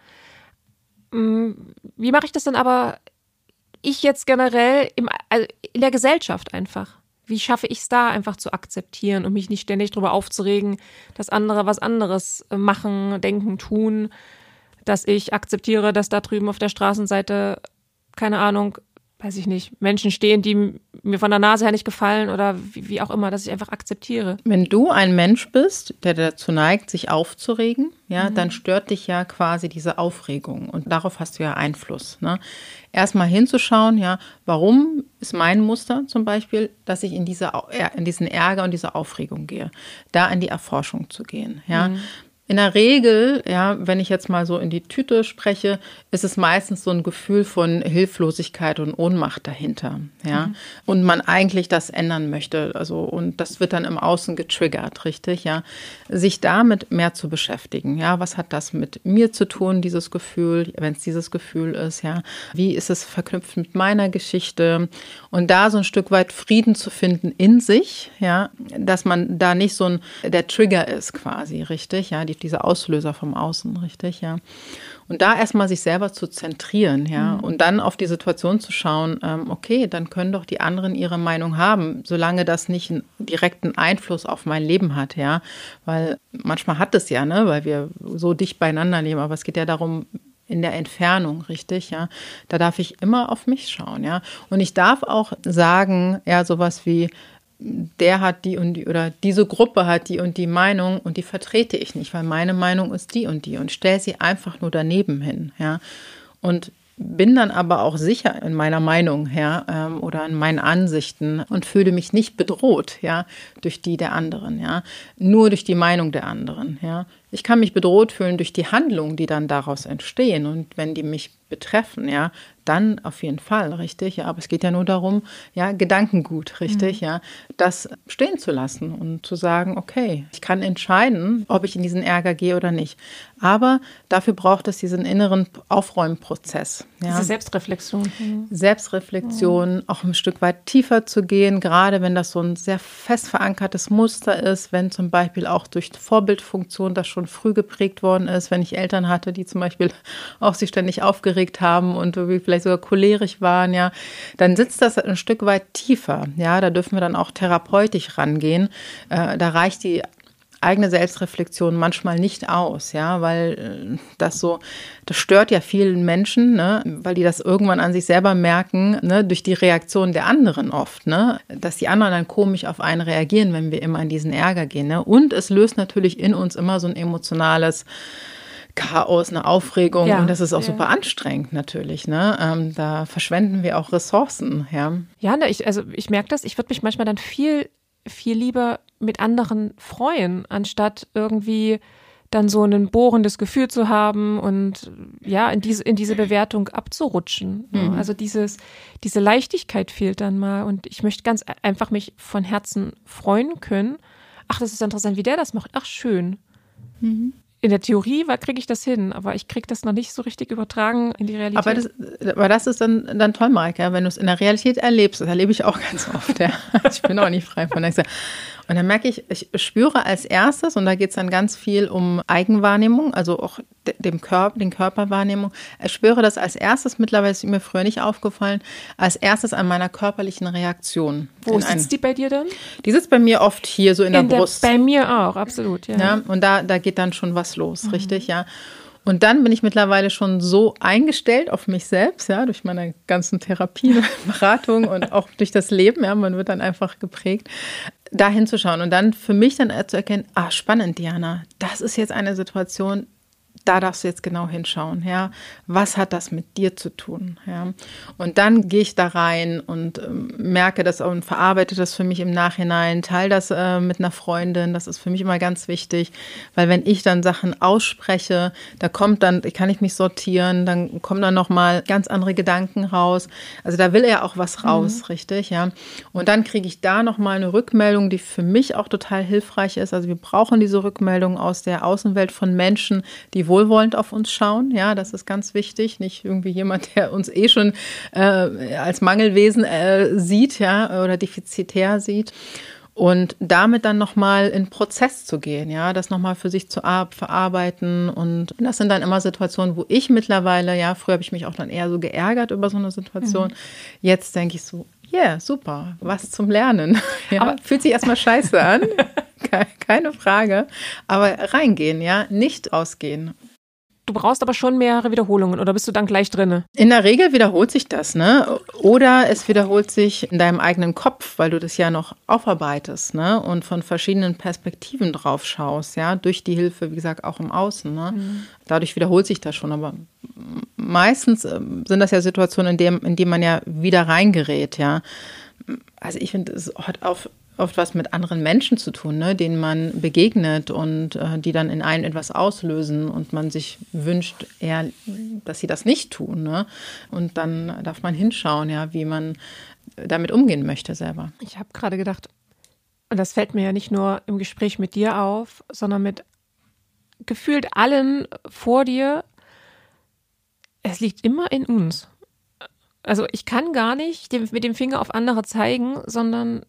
Mm, wie mache ich das dann aber ich jetzt generell im, also in der Gesellschaft einfach? wie schaffe ich es da einfach zu akzeptieren und mich nicht ständig darüber aufzuregen, dass andere was anderes machen, denken, tun, dass ich akzeptiere, dass da drüben auf der Straßenseite, keine Ahnung, weiß ich nicht, Menschen stehen, die mir von der Nase her nicht gefallen oder wie, wie, auch immer, dass ich einfach akzeptiere. Wenn du ein Mensch bist, der dazu neigt, sich aufzuregen, ja, mhm. dann stört dich ja quasi diese Aufregung und darauf hast du ja Einfluss. Ne? Erstmal hinzuschauen, ja, warum ist mein Muster zum Beispiel, dass ich in, diese, in diesen Ärger und diese Aufregung gehe, da in die Erforschung zu gehen, ja. Mhm. In der Regel, ja, wenn ich jetzt mal so in die Tüte spreche, ist es meistens so ein Gefühl von Hilflosigkeit und Ohnmacht dahinter, ja. Mhm. Und man eigentlich das ändern möchte, also, und das wird dann im Außen getriggert, richtig, ja. Sich damit mehr zu beschäftigen, ja. Was hat das mit mir zu tun, dieses Gefühl, wenn es dieses Gefühl ist, ja. Wie ist es verknüpft mit meiner Geschichte? Und da so ein Stück weit Frieden zu finden in sich, ja, dass man da nicht so ein, der Trigger ist quasi, richtig, ja. Die diese Auslöser vom Außen, richtig, ja. Und da erstmal sich selber zu zentrieren, ja, mhm. und dann auf die Situation zu schauen, ähm, okay, dann können doch die anderen ihre Meinung haben, solange das nicht einen direkten Einfluss auf mein Leben hat, ja. Weil manchmal hat es ja, ne, weil wir so dicht beieinander leben, aber es geht ja darum, in der Entfernung, richtig, ja. Da darf ich immer auf mich schauen, ja. Und ich darf auch sagen, ja, sowas wie, der hat die und die oder diese Gruppe hat die und die Meinung und die vertrete ich nicht, weil meine Meinung ist die und die und stelle sie einfach nur daneben hin, ja. Und bin dann aber auch sicher in meiner Meinung, ja, ähm, oder in meinen Ansichten und fühle mich nicht bedroht, ja, durch die der anderen, ja, nur durch die Meinung der anderen, ja. Ich kann mich bedroht fühlen durch die Handlungen, die dann daraus entstehen und wenn die mich betreffen, ja, dann auf jeden Fall, richtig. Ja, aber es geht ja nur darum, ja, Gedankengut, richtig, mhm. ja, das stehen zu lassen und zu sagen, okay, ich kann entscheiden, ob ich in diesen Ärger gehe oder nicht. Aber dafür braucht es diesen inneren Aufräumprozess. Ja. Diese Selbstreflexion. Mhm. Selbstreflexion, auch ein Stück weit tiefer zu gehen, gerade wenn das so ein sehr fest verankertes Muster ist, wenn zum Beispiel auch durch Vorbildfunktion das schon früh geprägt worden ist, wenn ich Eltern hatte, die zum Beispiel auch sich ständig aufgeregt haben und vielleicht sogar cholerisch waren, ja, dann sitzt das ein Stück weit tiefer. Ja, da dürfen wir dann auch therapeutisch rangehen. Äh, da reicht die eigene Selbstreflexion manchmal nicht aus, ja, weil äh, das so, das stört ja vielen Menschen, ne, weil die das irgendwann an sich selber merken, ne, durch die Reaktion der anderen oft, ne, dass die anderen dann komisch auf einen reagieren, wenn wir immer in diesen Ärger gehen, ne, und es löst natürlich in uns immer so ein emotionales Chaos, eine Aufregung ja, und das ist auch ja. super anstrengend natürlich. Ne? Ähm, da verschwenden wir auch Ressourcen. Ja, ja ne, ich, also ich merke das, ich würde mich manchmal dann viel, viel lieber mit anderen freuen, anstatt irgendwie dann so ein bohrendes Gefühl zu haben und ja, in diese, in diese Bewertung abzurutschen. Mhm. Also dieses, diese Leichtigkeit fehlt dann mal und ich möchte ganz einfach mich von Herzen freuen können. Ach, das ist interessant, wie der das macht. Ach, schön. Mhm in der Theorie kriege ich das hin, aber ich kriege das noch nicht so richtig übertragen in die Realität. Aber das, aber das ist dann, dann toll, Maike, wenn du es in der Realität erlebst. Das erlebe ich auch ganz oft. Ja. Ich bin auch nicht frei von der und dann merke ich, ich spüre als erstes, und da geht es dann ganz viel um Eigenwahrnehmung, also auch dem Körper, den Körperwahrnehmung. Ich spüre das als erstes, mittlerweile ist mir früher nicht aufgefallen, als erstes an meiner körperlichen Reaktion. Wo sitzt ein, die bei dir dann? Die sitzt bei mir oft hier so in, in der, Brust. bei mir auch, absolut, ja. ja und da, da geht dann schon was los, mhm. richtig, ja. Und dann bin ich mittlerweile schon so eingestellt auf mich selbst, ja, durch meine ganzen Therapien, Beratung und auch durch das Leben, ja, man wird dann einfach geprägt, da hinzuschauen und dann für mich dann zu erkennen, ah, spannend, Diana, das ist jetzt eine Situation, da darfst du jetzt genau hinschauen, ja. Was hat das mit dir zu tun, ja? Und dann gehe ich da rein und äh, merke das und verarbeite das für mich im Nachhinein, teile das äh, mit einer Freundin, das ist für mich immer ganz wichtig, weil wenn ich dann Sachen ausspreche, da kommt dann, kann ich mich sortieren, dann kommen dann nochmal ganz andere Gedanken raus. Also da will er auch was mhm. raus, mhm. richtig, ja. Und dann kriege ich da nochmal eine Rückmeldung, die für mich auch total hilfreich ist. Also wir brauchen diese Rückmeldung aus der Außenwelt von Menschen, die wohl wohlwollend auf uns schauen. Ja, das ist ganz wichtig. Nicht irgendwie jemand, der uns eh schon äh, als Mangelwesen äh, sieht, ja, oder defizitär sieht. Und damit dann nochmal in Prozess zu gehen, ja, das nochmal für sich zu verarbeiten. Und das sind dann immer Situationen, wo ich mittlerweile, ja, früher habe ich mich auch dann eher so geärgert über so eine Situation. Mhm. Jetzt denke ich so, ja, yeah, super, was zum Lernen. Ja, Aber fühlt sich erstmal scheiße an. keine Frage. Aber reingehen, ja, nicht ausgehen. Du brauchst aber schon mehrere Wiederholungen oder bist du dann gleich drinne? In der Regel wiederholt sich das, ne? Oder es wiederholt sich in deinem eigenen Kopf, weil du das ja noch aufarbeitest, ne? Und von verschiedenen Perspektiven drauf schaust, ja, durch die Hilfe, wie gesagt, auch im Außen, ne? Mhm. Dadurch wiederholt sich das schon, aber meistens ähm, sind das ja Situationen, in denen, in die man ja wieder reingerät, ja. Also ich finde, es hat auf oft was mit anderen Menschen zu tun, ne, denen man begegnet und äh, die dann in einem etwas auslösen und man sich wünscht eher, dass sie das nicht tun. Ne? Und dann darf man hinschauen, ja, wie man damit umgehen möchte selber. Ich habe gerade gedacht, und das fällt mir ja nicht nur im Gespräch mit dir auf, sondern mit gefühlt allen vor dir. Es liegt immer in uns. Also ich kann gar nicht mit dem Finger auf andere zeigen, sondern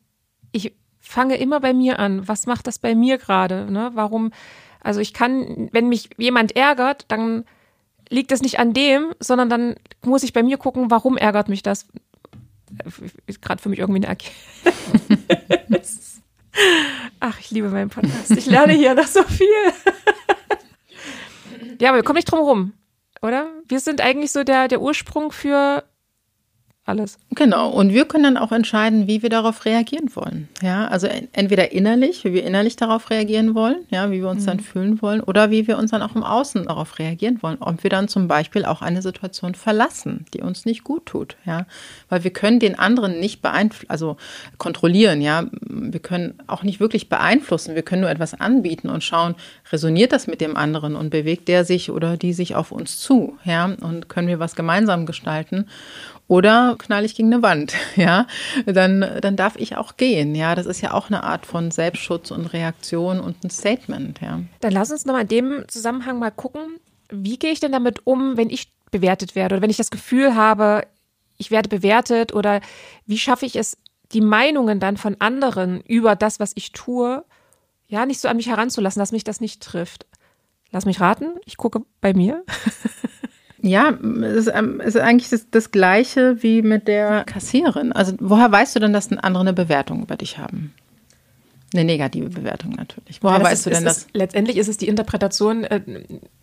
ich fange immer bei mir an. Was macht das bei mir gerade? Ne? Warum? Also ich kann, wenn mich jemand ärgert, dann liegt es nicht an dem, sondern dann muss ich bei mir gucken, warum ärgert mich das? Ist gerade für mich irgendwie eine Erkenntnis. Ach, ich liebe meinen Podcast. Ich lerne hier noch so viel. ja, aber wir kommen nicht drum rum, oder? Wir sind eigentlich so der, der Ursprung für alles. Genau. Und wir können dann auch entscheiden, wie wir darauf reagieren wollen. Ja, also entweder innerlich, wie wir innerlich darauf reagieren wollen, ja, wie wir uns mhm. dann fühlen wollen, oder wie wir uns dann auch im Außen darauf reagieren wollen. Ob wir dann zum Beispiel auch eine Situation verlassen, die uns nicht gut tut, ja. Weil wir können den anderen nicht beeinflussen, also kontrollieren, ja. Wir können auch nicht wirklich beeinflussen. Wir können nur etwas anbieten und schauen, resoniert das mit dem anderen und bewegt der sich oder die sich auf uns zu, ja. Und können wir was gemeinsam gestalten. Oder knall ich gegen eine Wand, ja, dann, dann darf ich auch gehen, ja. Das ist ja auch eine Art von Selbstschutz und Reaktion und ein Statement, ja. Dann lass uns nochmal in dem Zusammenhang mal gucken, wie gehe ich denn damit um, wenn ich bewertet werde oder wenn ich das Gefühl habe, ich werde bewertet oder wie schaffe ich es, die Meinungen dann von anderen über das, was ich tue, ja, nicht so an mich heranzulassen, dass mich das nicht trifft. Lass mich raten, ich gucke bei mir. Ja, es ist, ähm, ist eigentlich das, das, Gleiche wie mit der Kassiererin. Also woher weißt du denn, dass andere eine Bewertung über dich haben? Eine negative Bewertung natürlich. Woher ja, weißt ist, du denn das? Ist, letztendlich ist es die Interpretation äh,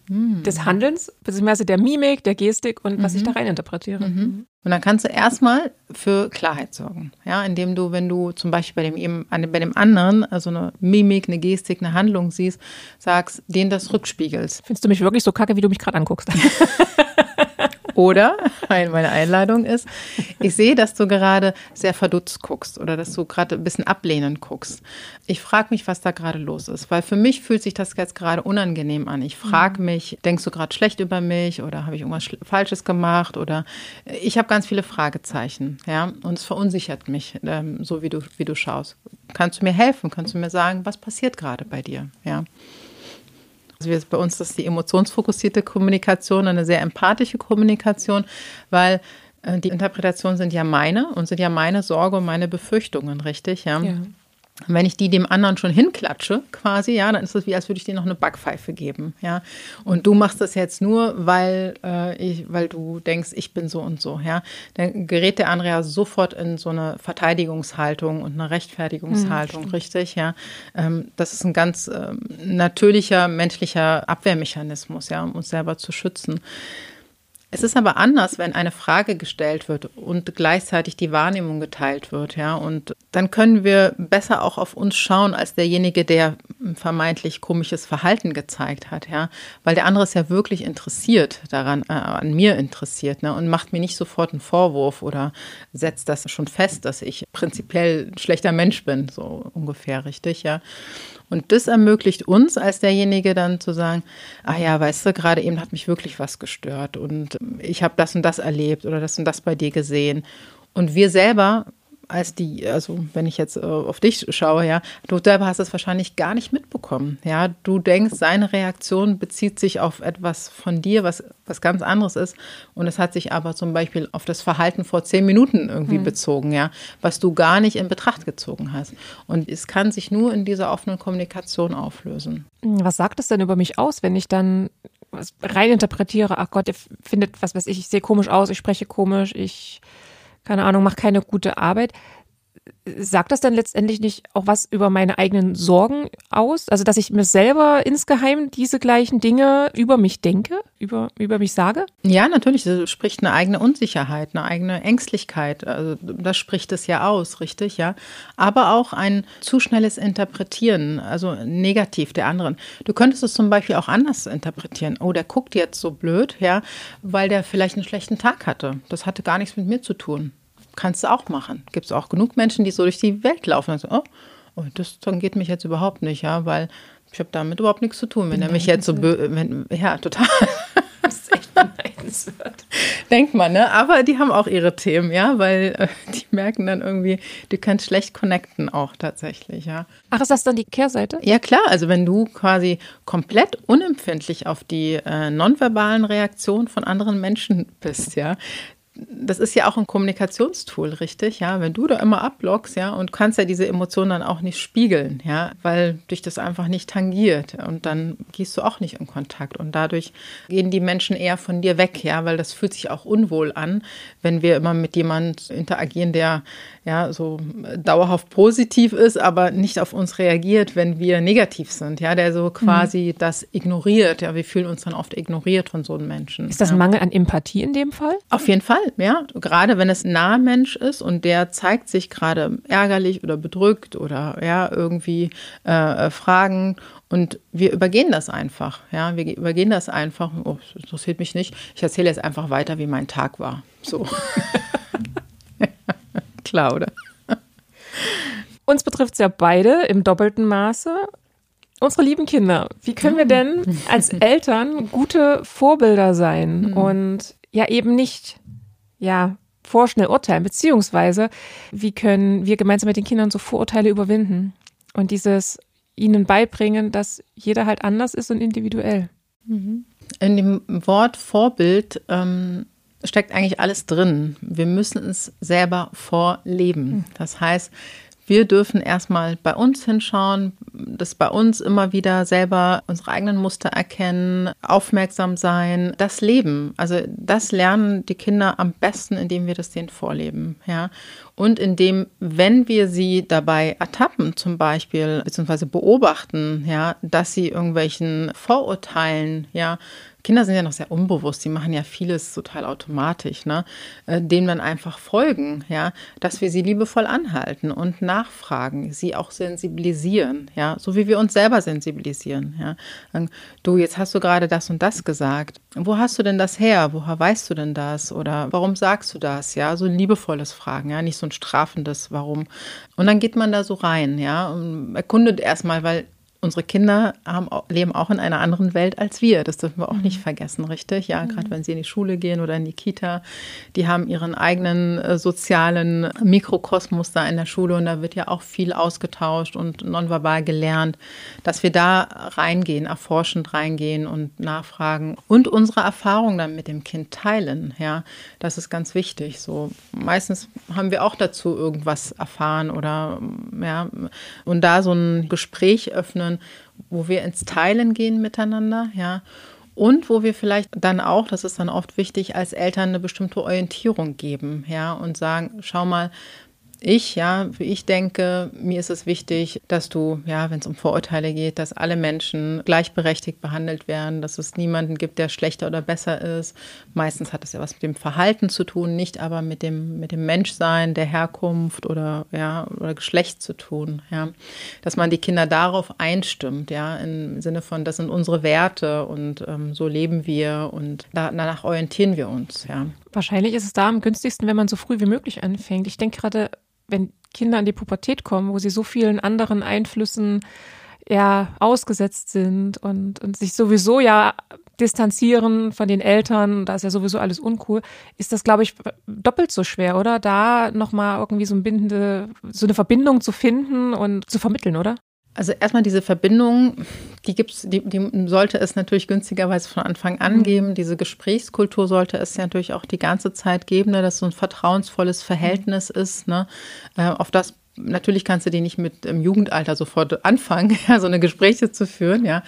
hm. des Handelns, beziehungsweise der Mimik, der Gestik und was ich mhm. da rein interpretiere. Mhm. mhm. Und dann kannst du erstmal für Klarheit sorgen. Ja, indem du, wenn du zum Beispiel bei dem, bei dem anderen, also eine Mimik, eine Gestik, eine Handlung siehst, sagst, den das rückspiegelst. Findest du mich wirklich so kacke, wie du mich gerade anguckst? Oder meine Einladung ist, ich sehe, dass du gerade sehr verdutzt guckst oder dass du gerade ein bisschen ablehnend guckst. Ich frage mich, was da gerade los ist, weil für mich fühlt sich das jetzt gerade unangenehm an. Ich frage mhm. mich, denkst du gerade schlecht über mich oder habe ich irgendwas Falsches gemacht oder ich habe ganz viele Fragezeichen, ja, und es verunsichert mich, ähm, so wie du, wie du schaust. Kannst du mir helfen? Kannst du mir sagen, was passiert gerade bei dir, ja? Also bei uns ist die emotionsfokussierte Kommunikation eine sehr empathische Kommunikation, weil äh, die Interpretationen sind ja meine und sind ja meine Sorge und meine Befürchtungen, richtig? Ja. ja. Wenn ich die dem anderen schon hinklatsche, quasi, ja, dann ist es wie, als würde ich dir noch eine Backpfeife geben, ja. Und du machst das jetzt nur, weil, äh, ich, weil du denkst, ich bin so und so, ja. Dann gerät der andere ja sofort in so eine Verteidigungshaltung und eine Rechtfertigungshaltung, mhm. richtig, ja. Ähm, das ist ein ganz äh, natürlicher menschlicher Abwehrmechanismus, ja, um uns selber zu schützen. Es ist aber anders, wenn eine Frage gestellt wird und gleichzeitig die Wahrnehmung geteilt wird, ja. Und dann können wir besser auch auf uns schauen als derjenige, der vermeintlich komisches Verhalten gezeigt hat, ja. Weil der andere ist ja wirklich interessiert daran, äh, an mir interessiert, ne, und macht mir nicht sofort einen Vorwurf oder setzt das schon fest, dass ich prinzipiell ein schlechter Mensch bin, so ungefähr, richtig, ja. Und das ermöglicht uns als derjenige dann zu sagen, ah ja, weißt du, gerade eben hat mich wirklich was gestört und ich habe das und das erlebt oder das und das bei dir gesehen. Und wir selber als die, also wenn ich jetzt äh, auf dich schaue, ja, du selber hast es wahrscheinlich gar nicht mitbekommen. Ja, du denkst, seine Reaktion bezieht sich auf etwas von dir, was, was ganz anderes ist. Und es hat sich aber zum Beispiel auf das Verhalten vor zehn Minuten irgendwie mhm. bezogen, ja, was du gar nicht in Betracht gezogen hast. Und es kann sich nur in dieser offenen Kommunikation auflösen. Was sagt es denn über mich aus, wenn ich dann rein interpretiere, ach Gott, der findet, was weiß ich, ich sehe komisch aus, ich spreche komisch, ich keine Ahnung, macht keine gute Arbeit. Sagt das dann letztendlich nicht auch was über meine eigenen Sorgen aus? Also, dass ich mir selber insgeheim diese gleichen Dinge über mich denke, über, über mich sage? Ja, natürlich. Das spricht eine eigene Unsicherheit, eine eigene Ängstlichkeit. Also, das spricht es ja aus, richtig, ja. Aber auch ein zu schnelles Interpretieren, also negativ der anderen. Du könntest es zum Beispiel auch anders interpretieren. Oh, der guckt jetzt so blöd, ja, weil der vielleicht einen schlechten Tag hatte. Das hatte gar nichts mit mir zu tun. Kannst du auch machen. Gibt es auch genug Menschen, die so durch die Welt laufen und sagen, oh, oh das geht mich jetzt überhaupt nicht, ja, weil ich habe damit überhaupt nichts zu tun. Wenn er mich jetzt so, wenn, ja, total. Das ist echt beneidenswert. Denkt man, ne? Aber die haben auch ihre Themen, ja, weil äh, die merken dann irgendwie, du kannst schlecht connecten auch tatsächlich, ja. Ach, ist das dann die Kehrseite? Ja, klar. Also wenn du quasi komplett unempfindlich auf die äh, nonverbalen Reaktionen von anderen Menschen bist, ja, das ist ja auch ein Kommunikationstool, richtig? Ja, wenn du da immer ablockst, ja, und kannst ja diese Emotionen dann auch nicht spiegeln, ja, weil dich das einfach nicht tangiert und dann gehst du auch nicht in Kontakt und dadurch gehen die Menschen eher von dir weg, ja, weil das fühlt sich auch unwohl an, wenn wir immer mit jemand interagieren, der ja so dauerhaft positiv ist, aber nicht auf uns reagiert, wenn wir negativ sind, ja, der so quasi mhm. das ignoriert, ja, wir fühlen uns dann oft ignoriert von so einem Menschen. Ist das ein Mangel an Empathie in dem Fall? Auf jeden Fall. Ja. Gerade wenn es ein naher Mensch ist und der zeigt sich gerade ärgerlich oder bedrückt oder ja, irgendwie äh, fragend und wir übergehen das einfach, ja. Wir übergehen das einfach. Oh, das interessiert mich nicht. Ich erzähle jetzt einfach weiter, wie mein Tag war. So. Klar, oder? Uns betrifft es ja beide im doppelten Maße. Unsere lieben Kinder, wie können wir denn als Eltern gute Vorbilder sein hm. und ja eben nicht ja, vorschnell urteilen, beziehungsweise wie können wir gemeinsam mit den Kindern so Vorurteile überwinden und dieses ihnen beibringen, dass jeder halt anders ist und individuell. Mhm. In dem Wort Vorbild ähm, steckt eigentlich alles drin. Wir müssen es selber vorleben. Mhm. Das heißt, wir dürfen erstmal bei uns hinschauen, das bei uns immer wieder selber unsere eigenen Muster erkennen, aufmerksam sein, das Leben. Also das lernen die Kinder am besten, indem wir das denen vorleben, ja. Und indem, wenn wir sie dabei ertappen, zum Beispiel, beziehungsweise beobachten, ja, dass sie irgendwelchen Vorurteilen, ja, Kinder sind ja noch sehr unbewusst, die machen ja vieles total automatisch, ne? Äh, dem dann einfach folgen, ja, dass wir sie liebevoll anhalten und nachfragen, sie auch sensibilisieren, ja, so wie wir uns selber sensibilisieren, ja. Du, jetzt hast du gerade das und das gesagt. Wo hast du denn das her? Woher weißt du denn das? Oder warum sagst du das? Ja, so ein liebevolles Fragen, ja, nicht so ein strafendes Warum. Und dann geht man da so rein, ja, und erkundet erstmal, weil unsere Kinder haben, leben auch in einer anderen Welt als wir. Das dürfen wir auch mhm. nicht vergessen, richtig? Ja, mhm. gerade wenn sie in die Schule gehen oder in die Kita, die haben ihren eigenen äh, sozialen Mikrokosmos da in der Schule und da wird ja auch viel ausgetauscht und nonverbal gelernt, dass wir da reingehen, erforschend reingehen und nachfragen und unsere Erfahrungen dann mit dem Kind teilen. Ja, das ist ganz wichtig. So meistens haben wir auch dazu irgendwas erfahren oder ja und da so ein Gespräch öffnen wo wir ins Teilen gehen miteinander, ja. Und wo wir vielleicht dann auch, das ist dann oft wichtig, als Eltern eine bestimmte Orientierung geben, ja, und sagen, schau mal, ich, ja, ich denke, mir ist es wichtig, dass du, ja, wenn es um Vorurteile geht, dass alle Menschen gleichberechtigt behandelt werden, dass es niemanden gibt, der schlechter oder besser ist. Meistens hat es ja was mit dem Verhalten zu tun, nicht aber mit dem, mit dem Menschsein, der Herkunft oder, ja, oder Geschlecht zu tun, ja. Dass man die Kinder darauf einstimmt, ja, im Sinne von, das sind unsere Werte und ähm, so leben wir und danach orientieren wir uns, ja. Wahrscheinlich ist es da am günstigsten, wenn man so früh wie möglich anfängt. Ich denke gerade, wenn Kinder in die Pubertät kommen, wo sie so vielen anderen Einflüssen ja ausgesetzt sind und, und sich sowieso ja distanzieren von den Eltern, da ist ja sowieso alles uncool, ist das, glaube ich, doppelt so schwer, oder? Da nochmal irgendwie so, ein bindende, so eine Verbindung zu finden und zu vermitteln, oder? Also erstmal diese Verbindung, die gibt's, die, die sollte es natürlich günstigerweise von Anfang an mhm. geben. Diese Gesprächskultur sollte es ja natürlich auch die ganze Zeit geben, ne, dass so ein vertrauensvolles Verhältnis mhm. ist, ne, äh, auf das Natürlich kannst du die nicht mit im Jugendalter sofort anfangen, ja, so eine Gespräche zu führen, ja.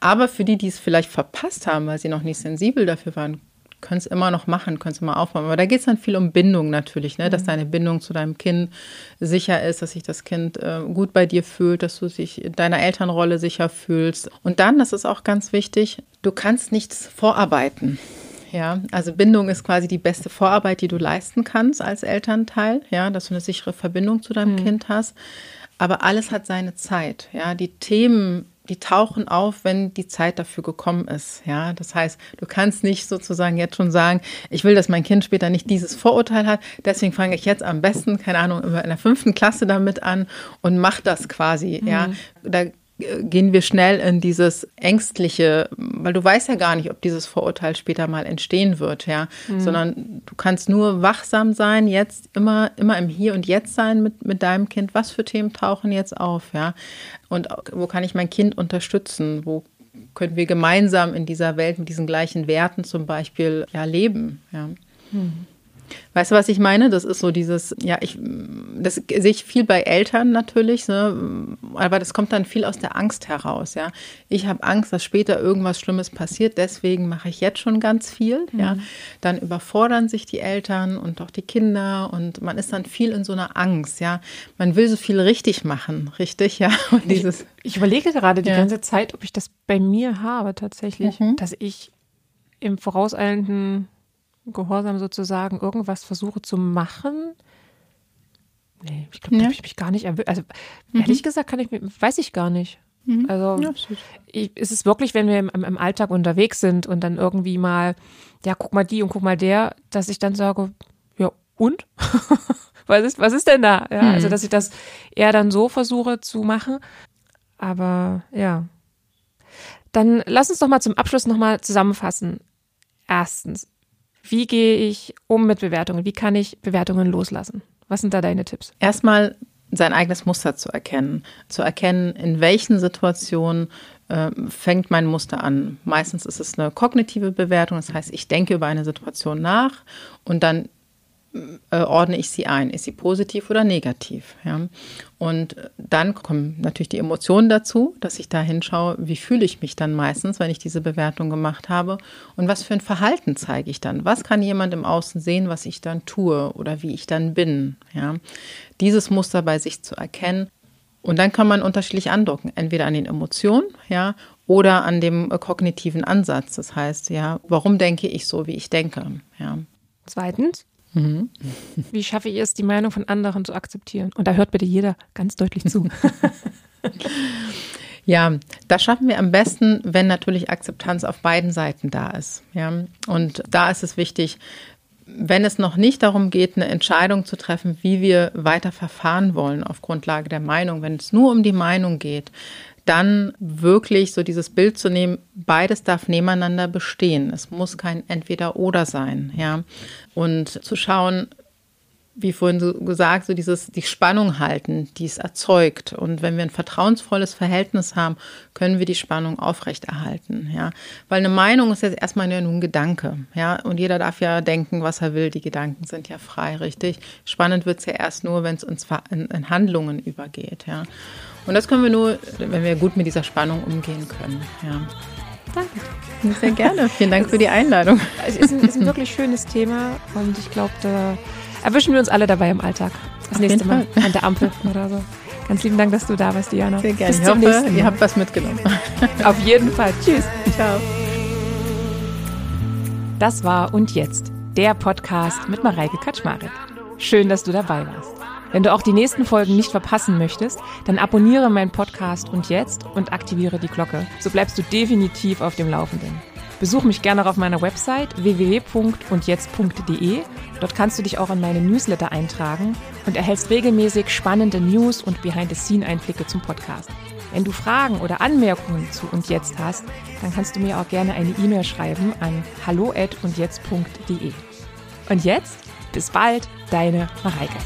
Aber für die, die es vielleicht verpasst haben, weil sie noch nicht sensibel dafür waren, können es immer noch machen, können es immer aufbauen. Aber da geht es dann viel um Bindung natürlich, ne? dass mhm. deine Bindung zu deinem Kind sicher ist, dass sich das Kind äh, gut bei dir fühlt, dass du dich in deiner Elternrolle sicher fühlst. Und dann, das ist auch ganz wichtig, du kannst nichts vorarbeiten. Ja, also Bindung ist quasi die beste Vorarbeit, die du leisten kannst als Elternteil, ja, dass du eine sichere Verbindung zu deinem mhm. Kind hast. Aber alles hat seine Zeit. Ja, die Themen, die tauchen auf, wenn die Zeit dafür gekommen ist. Ja, das heißt, du kannst nicht sozusagen jetzt schon sagen, ich will, dass mein Kind später nicht dieses Vorurteil hat. Deswegen fange ich jetzt am besten, keine Ahnung, in der fünften Klasse damit an und mach das quasi. Mhm. Ja, da gehen wir schnell in dieses ängstliche, weil du weißt ja gar nicht, ob dieses Vorurteil später mal entstehen wird, ja, mhm. sondern du kannst nur wachsam sein, jetzt immer immer im Hier und Jetzt sein mit mit deinem Kind. Was für Themen tauchen jetzt auf, ja? Und wo kann ich mein Kind unterstützen? Wo können wir gemeinsam in dieser Welt mit diesen gleichen Werten zum Beispiel ja leben, ja? Mhm. Weißt du, was ich meine? Das ist so dieses, ja, ich, das sehe ich viel bei Eltern natürlich, ne? aber das kommt dann viel aus der Angst heraus, ja. Ich habe Angst, dass später irgendwas Schlimmes passiert, deswegen mache ich jetzt schon ganz viel, mhm. ja. Dann überfordern sich die Eltern und auch die Kinder und man ist dann viel in so einer Angst, ja. Man will so viel richtig machen, richtig, ja. Und dieses, ich, ich überlege gerade die ja. ganze Zeit, ob ich das bei mir habe tatsächlich, mhm. dass ich im vorauseilenden Gehorsam sozusagen irgendwas versuche zu machen. Nee, ich glaube, ja. da habe ich mich gar nicht erwischt. Also, mhm. ehrlich gesagt, kann ich, weiß ich gar nicht. Mhm. Also, ja, ich, ist es wirklich, wenn wir im, im, Alltag unterwegs sind und dann irgendwie mal, ja, guck mal die und guck mal der, dass ich dann sage, ja, und? was, ist, was ist denn da? Ja, mhm. Also, dass ich das eher dann so versuche zu machen. Aber ja. Dann lass uns doch mal zum Abschluss nochmal zusammenfassen. Erstens, wie gehe ich um mit Bewertungen? Wie kann ich Bewertungen loslassen? Was sind da deine Tipps? Erstmal sein eigenes Muster zu erkennen. Zu erkennen, in welchen Situationen äh, fängt mein Muster an. Meistens ist es eine kognitive Bewertung, das heißt, ich denke über eine Situation nach und dann äh, ordne ich sie ein. Ist sie positiv oder negativ? Ja? Und dann kommen natürlich die Emotionen dazu, dass ich da hinschaue, wie fühle ich mich dann meistens, wenn ich diese Bewertung gemacht habe und was für ein Verhalten zeige ich dann? Was kann jemand im Außen sehen, was ich dann tue oder wie ich dann bin? Ja? Dieses Muster bei sich zu erkennen. Und dann kann man unterschiedlich andocken, entweder an den Emotionen, ja, oder an dem kognitiven Ansatz. Das heißt, ja, warum denke ich so, wie ich denke? Ja. Zweitens, Mhm. Wie schaffe ich es, die Meinung von anderen zu akzeptieren? Und da hört bitte jeder ganz deutlich zu. Ja, das schaffen wir am besten, wenn natürlich Akzeptanz auf beiden Seiten da ist. Ja, und da ist es wichtig, wenn es noch nicht darum geht, eine Entscheidung zu treffen, wie wir weiter verfahren wollen auf Grundlage der Meinung, wenn es nur um die Meinung geht, dann wirklich so dieses Bild zu nehmen, beides darf nebeneinander bestehen. Es muss kein Entweder-Oder sein, ja. Und zu schauen, wie vorhin so gesagt, so dieses, die Spannung halten, die es erzeugt. Und wenn wir ein vertrauensvolles Verhältnis haben, können wir die Spannung aufrechterhalten, ja. Weil eine Meinung ist jetzt erstmal nur ein Gedanke, ja. Und jeder darf ja denken, was er will. Die Gedanken sind ja frei, richtig. Spannend wird es ja erst nur, wenn es in, in Handlungen übergeht, ja. Und das können wir nur, wenn wir gut mit dieser Spannung umgehen können. Ja. Danke. Sehr gerne. Vielen Dank für die Einladung. Es ist ein, ist ein wirklich schönes Thema und ich glaube, da erwischen wir uns alle dabei im Alltag. Das Auf nächste Mal Fall. an der Ampel oder so. Ganz lieben Dank, dass du da warst, Diana. Sehr gerne. Bis zum ich hoffe, nächsten Mal. ihr habt was mitgenommen. Auf jeden Fall. Tschüss. Ciao. Das war Und Jetzt, der Podcast mit Mareike Kaczmarek. Schön, dass du dabei warst. Wenn du auch die nächsten Folgen nicht verpassen möchtest, dann abonniere meinen Podcast und jetzt und aktiviere die Glocke. So bleibst du definitiv auf dem Laufenden. Besuch mich gerne auf meiner Website www.undjetzt.de. Dort kannst du dich auch in meine Newsletter eintragen und erhältst regelmäßig spannende News und Behind-the-Scene-Einblicke zum Podcast. Wenn du Fragen oder Anmerkungen zu und jetzt hast, dann kannst du mir auch gerne eine E-Mail schreiben an hallo@undjetzt.de. Und jetzt bis bald, deine Mareike.